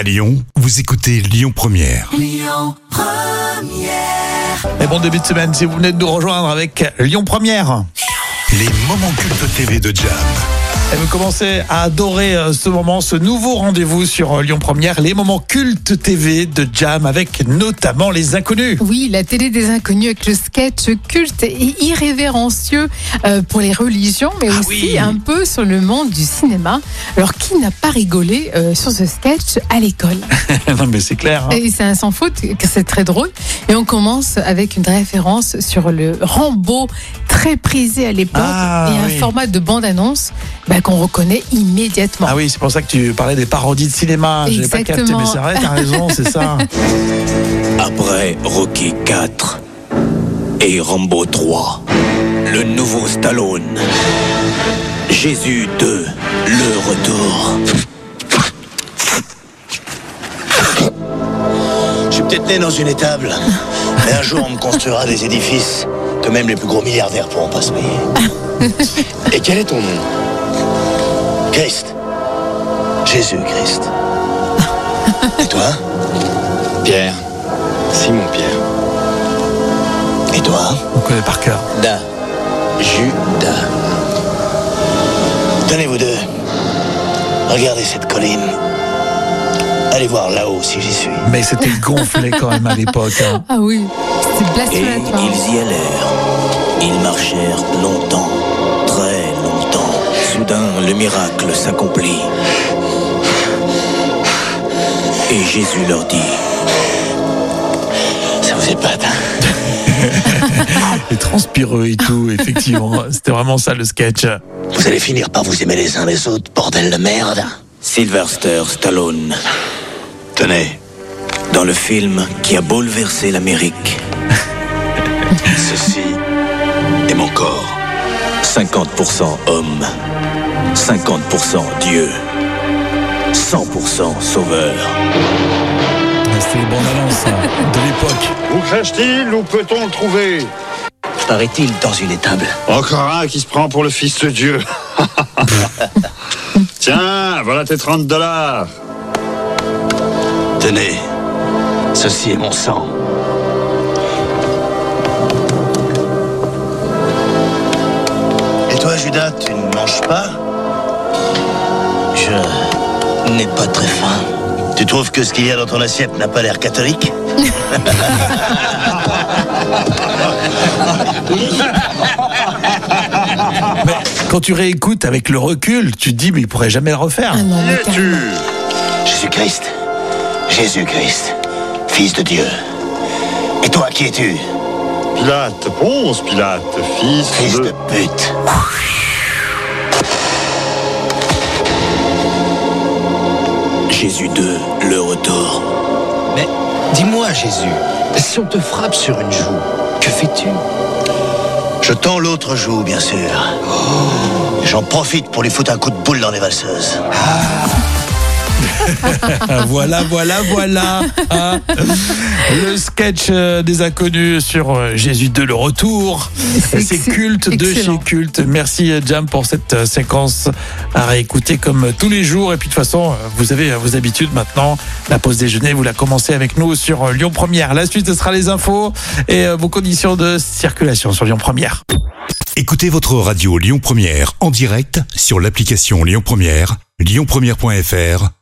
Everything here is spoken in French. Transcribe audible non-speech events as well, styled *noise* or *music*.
À Lyon, vous écoutez Lyon Première. Et bon début de semaine si vous venez de nous rejoindre avec Lyon Première. Les moments cultes TV de Jam. Et vous commencez à adorer euh, ce moment, ce nouveau rendez-vous sur euh, Lyon Première, les moments cultes TV de Jam avec notamment les inconnus. Oui, la télé des inconnus avec le sketch culte et irrévérencieux euh, pour les religions, mais Ah aussi oui. un peu sur le monde du cinéma. Alors, qui n'a pas rigolé sur ce sketch à l'école? *laughs* Non mais c'est clair. hein. Et c'est un sans faute que c'est très drôle. Et on commence avec une référence sur le Rambo très prisé à l'époque Ah, et un oui. format de bande-annonce bah, qu'on reconnaît immédiatement. Ah oui, c'est pour ça que tu parlais des parodies de cinéma. J'ai pas capté, Exactement. mais c'est vrai, t'as raison, c'est ça. *laughs* Après Rocky 4 et Rambo 3, le nouveau Stallone. Jésus 2, le retour. Je suis peut-être né dans une étable, *laughs* mais un jour on me construira des édifices que même les plus gros milliardaires pourront pas se payer. *laughs* Et quel est ton nom? Christ. Jésus-Christ. *laughs* Et toi? Pierre. Simon Pierre. Et toi? On connaît par cœur. Da. Judas. Tenez vous deux. Regardez cette colline. Allez voir là-haut si j'y suis. Mais c'était gonflé quand même à *laughs* l'époque. hein. Ah oui, c'est Et blasphématoire. ils y allèrent. Ils marchèrent longtemps, très longtemps. Soudain, le miracle s'accomplit. Et Jésus leur dit, Ça vous épate, hein Et transpireux et tout, effectivement. C'était vraiment ça le sketch. Vous allez finir par vous aimer les uns les autres, bordel de merde. Sylvester Stallone, Tenez, dans le film qui a bouleversé l'Amérique. *laughs* ceci est mon corps. 50% homme, 50% Dieu, 100% sauveur. C'était les bandes annonces hein, de l'époque. Où crache-t-il Où peut-on le trouver? Paraît-il dans une étable. Encore un qui se prend pour le fils de Dieu. *laughs* Tiens, voilà tes 30 dollars. Tenez, ceci est mon sang. Et toi, Judas, tu ne manges pas? Pas très faim. Tu trouves que ce qu'il y a dans ton assiette n'a pas l'air catholique *laughs* Mais quand tu réécoutes avec le recul, tu te dis, mais il pourrait jamais le refaire. Ah non, es-tu Jésus-Christ. Jésus-Christ, fils de Dieu. Et toi, qui es-tu? Pilate, Ponce Pilate, fils, Fils de... de pute. Jésus 2, le retour. Mais dis-moi, Jésus, si on te frappe sur une joue, que fais-tu? Je tends l'autre joue, bien sûr. J'en profite pour lui foutre un coup de boule dans les valseuses. Ah, *laughs* voilà, voilà, voilà. hein. le sketch euh, des inconnus sur euh, Jésus de le retour. C'est culte de chez culte. Merci euh, Jam pour cette séquence à réécouter comme tous les jours. Et puis de toute façon, vous avez vos habitudes maintenant. La pause déjeuner, vous la commencez avec nous sur Lyon Première. La suite, ce sera les infos et vos conditions de circulation sur Lyon Première. Écoutez votre radio Lyon Première en direct sur l'application Lyon Première, lyonpremière.fr